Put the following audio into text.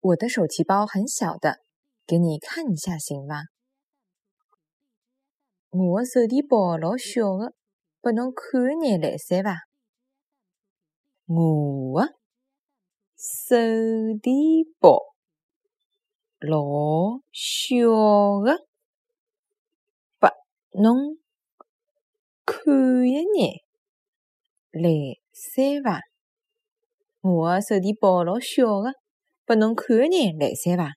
我的手提包很小的，给你看一下行吗？我的手提包老小的，拨侬看一眼来塞伐？我的手提包老小的，拨侬看一眼来塞伐？我的手提包老小的，拨侬看一眼来三伐？